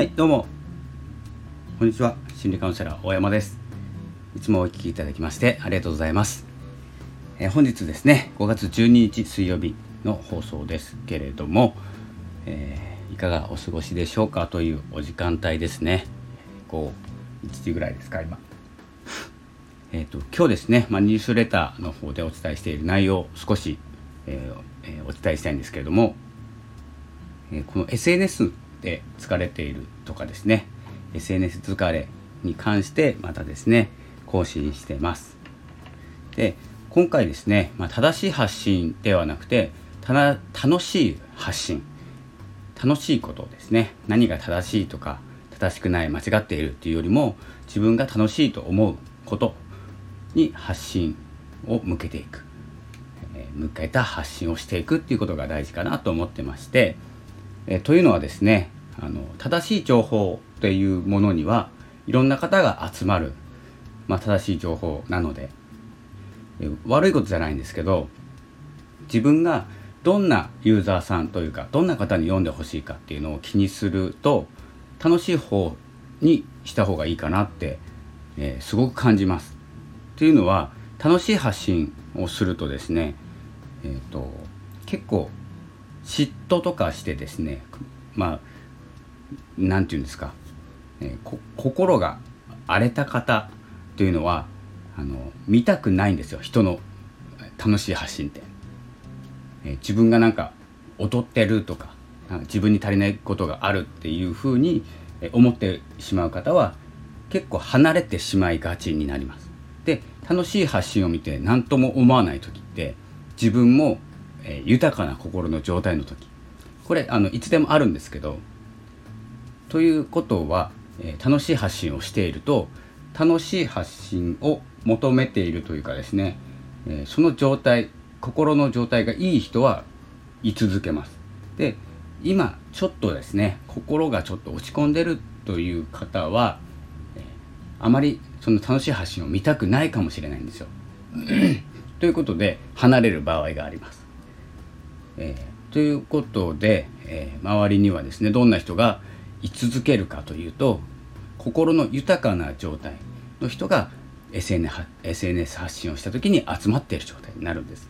はいどうも。こんにちは。心理カウンセラー大山です。いつもお聞きいただきましてありがとうございます、えー、本日ですね5月12日水曜日の放送ですけれども、えー、いかがお過ごしでしょうか？というお時間帯ですね。こう1時ぐらいですか今。えっ、と今日ですね、まあ、ニュースレターの方でお伝えしている内容を少し、えーえー、お伝えしたいんですけれども、えー、この SNS で疲れているとかですね SNS 疲れに関してまたですね更新してます。で今回ですね、まあ、正しい発信ではなくてた楽しい発信。楽しいことですね。何が正しいとか正しくない間違っているっていうよりも自分が楽しいと思うことに発信を向けていく、えー、向けた発信をしていくっていうことが大事かなと思ってまして、え、というのはですねあの正しい情報っていうものにはいろんな方が集まる、まあ、正しい情報なので、え、悪いことじゃないんですけど自分がどんなユーザーさんというかどんな方に読んでほしいかっていうのを気にすると楽しい方にした方がいいかなって、えー、すごく感じます。というのは楽しい発信をするとですね、えーと、結構嫉妬とかしてですねまあ何て言うんですか、えー、心が荒れた方というのはあの見たくないんですよ。人の楽しい発信って、えー、自分がなんか劣ってるとか自分に足りないことがあるっていうふうに思ってしまう方は結構離れてしまいがちになります。で楽しい発信を見て何とも思わない時って自分も、えー、豊かな心の状態の時これあのいつでもあるんですけどということは、えー、楽しい発信をしていると楽しい発信を求めているというかですね、えー、その状態心の状態がいい人は居続けますで今ちょっとですね心がちょっと落ち込んでるという方はえあまりその楽しい発信を見たくないかもしれないんですよ。ということで離れる場合があります。えー、ということで、えー、周りにはですねどんな人が居続けるかというと心の豊かな状態の人が SN SNS 発信をした時に集まっている状態になるんです。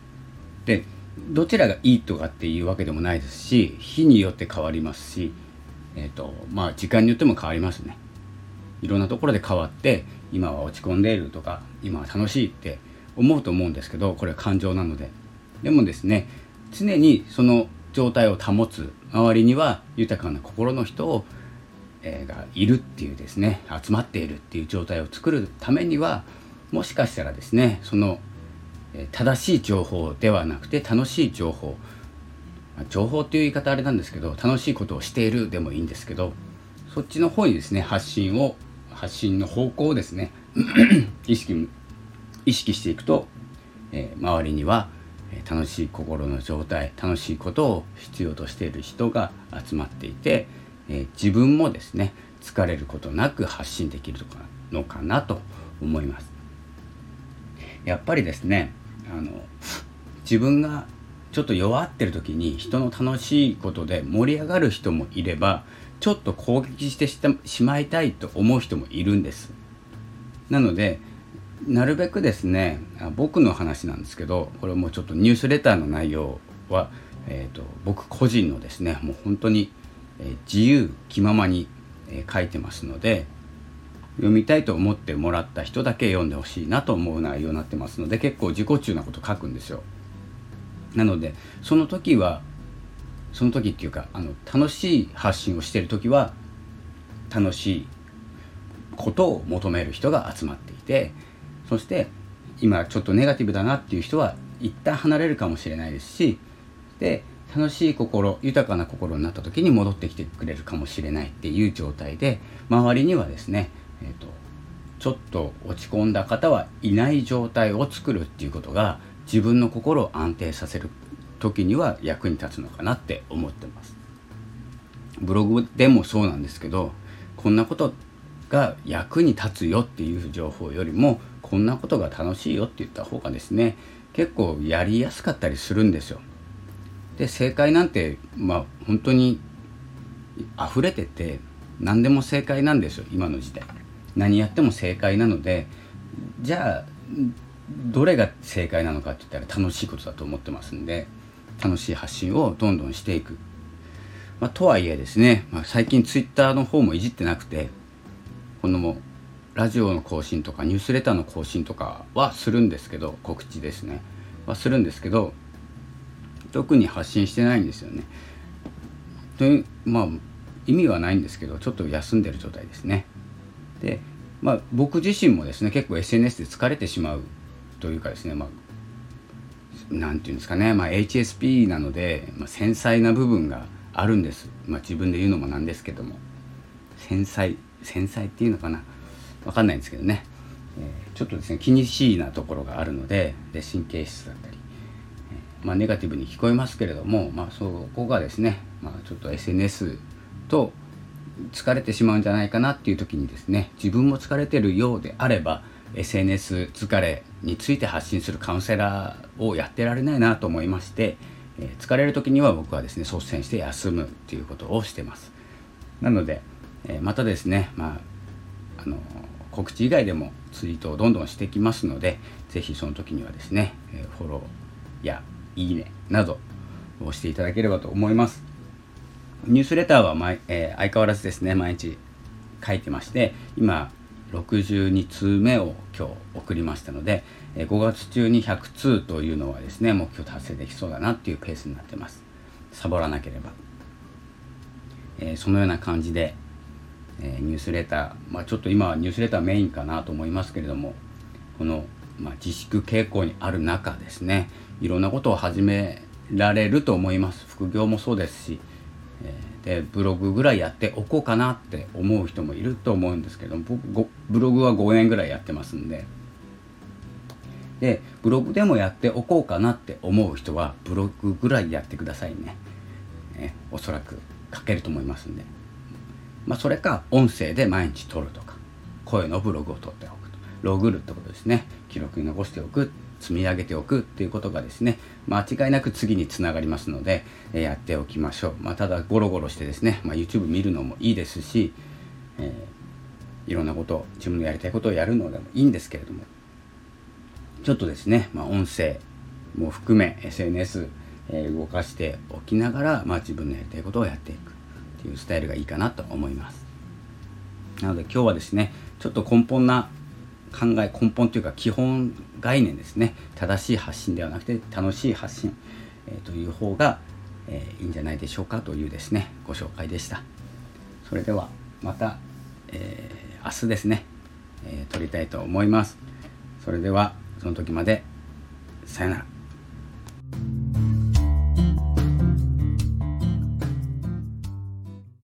でどちらがいいとかっていうわけでもないですし日によって変わりますし、えーとまあ、時間によっても変わりますね。いろんなところで変わって今は落ち込んでいるとか今は楽しいって思うと思うんですけどこれは感情なのででもですね常にその状態を保つ周りには豊かな心の人を、えー、がいるっていうですね集まっているっていう状態を作るためにはもしかしたらですねその、正しい情報ではなくて楽しい情報情報っていう言い方あれなんですけど楽しいことをしているでもいいんですけどそっちの方にですね発信を発信の方向をですね 意識意識していくと、えー、周りには、楽しい心の状態楽しいことを必要としている人が集まっていて、え、自分もですね疲れることなく発信できるのかなと思います。やっぱりですねあの自分がちょっと弱ってる時に人の楽しいことで盛り上がる人もいればちょっと攻撃してしまいたいと思う人もいるんです。なのでなるべくですね僕の話なんですけどこれもちょっとニュースレターの内容は、えーと、僕個人のですねもう本当に、え、自由気ままに、え、書いてますので読みたいと思ってもらった人だけ読んでほしいなと思う内容になってますので結構自己中なこと書くんですよ。なのでその時はその時っていうかあの楽しい発信をしてる時は楽しいことを求める人が集まっていてそして今ちょっとネガティブだなっていう人は一旦離れるかもしれないですしで楽しい心豊かな心になった時に戻ってきてくれるかもしれないっていう状態で周りにはですね、えーと、ちょっと落ち込んだ方はいない状態を作るっていうことが自分の心を安定させる時には役に立つのかなって思ってます。ブログでもそうなんですけどこんなことが役に立つよっていう情報よりもこんなことが楽しいよって言った方がですね結構やりやすかったりするんですよ。で正解なんてまあ本当に溢れてて何でも正解なんですよ今の時代。何やっても正解なのでじゃあどれが正解なのかって言ったら楽しいことだと思ってますんで楽しい発信をどんどんしていく、まあ、とはいえですね、まあ、最近ツイッターの方もいじってなくてこのラジオの更新とかニュースレターの更新とかはするんですけど告知ですねはするんですけど特に発信してないんですよね。というまあ意味はないんですけどちょっと休んでる状態ですね。でまあ僕自身もですね結構 SNS で疲れてしまうというかですねまあ何て言うんですかね、まあ、HSP なので、まあ、繊細な部分があるんです、まあ、自分で言うのもなんですけども繊細繊細っていうのかな分かんないんですけどね、えー、ちょっとですね気にしいなところがあるのでで神経質だったり、えー、まあ、ネガティブに聞こえますけれども、まあ、そこがですね、まあ、ちょっと SNS と疲れてしまうんじゃないかなっていう時にですね自分も疲れてるようであれば SNS 疲れについて発信するカウンセラーをやってられないなと思いまして、えー、疲れる時には僕はですね率先して休むっていうことをしてます。なので、えー、またですね、まあ、あの告知以外でもツイートをどんどんしてきますので是非その時にはですね、えフォローやいいねなどをしていただければと思います。ニュースレターは毎、えー、相変わらずですね毎日書いてまして今62通目を今日送りましたので5月中に100通というのはですね目標達成できそうだなっていうペースになってます。サボらなければ、えー、そのような感じで、え、ニュースレター、まあ、ちょっと今はニュースレターメインかなと思いますけれどもこの、まあ、自粛傾向にある中ですねいろんなことを始められると思います。副業もそうですしでブログぐらいやっておこうかなって思う人もいると思うんですけど僕ブログは5年ぐらいやってますんで。でブログでもやっておこうかなって思う人はブログぐらいやってくださいね。ねおそらく書けると思いますんで。まあそれか音声で毎日撮るとか声のブログを撮っておくと。ログるってことですね。記録に残しておく積み上げておくっていうことがですね間違いなく次につながりますので、えー、やっておきましょう、まあ、ただゴロゴロしてですね、まあ、YouTube 見るのもいいですし、えー、いろんなこと自分のやりたいことをやるのでもいいんですけれどもちょっとですね、まあ、音声も含め SNS、え、動かしておきながら、まあ、自分のやりたいことをやっていく。ていうスタイルがいいかなと思います。なので今日はですねちょっと根本な考え根本というか基本概念ですね。正しい発信ではなくて楽しい発信、えー、という方が、えー、いいんじゃないでしょうかというですねご紹介でした。それではまた、えー、明日ですね、え撮りたいと思います。それではその時まで。さよなら。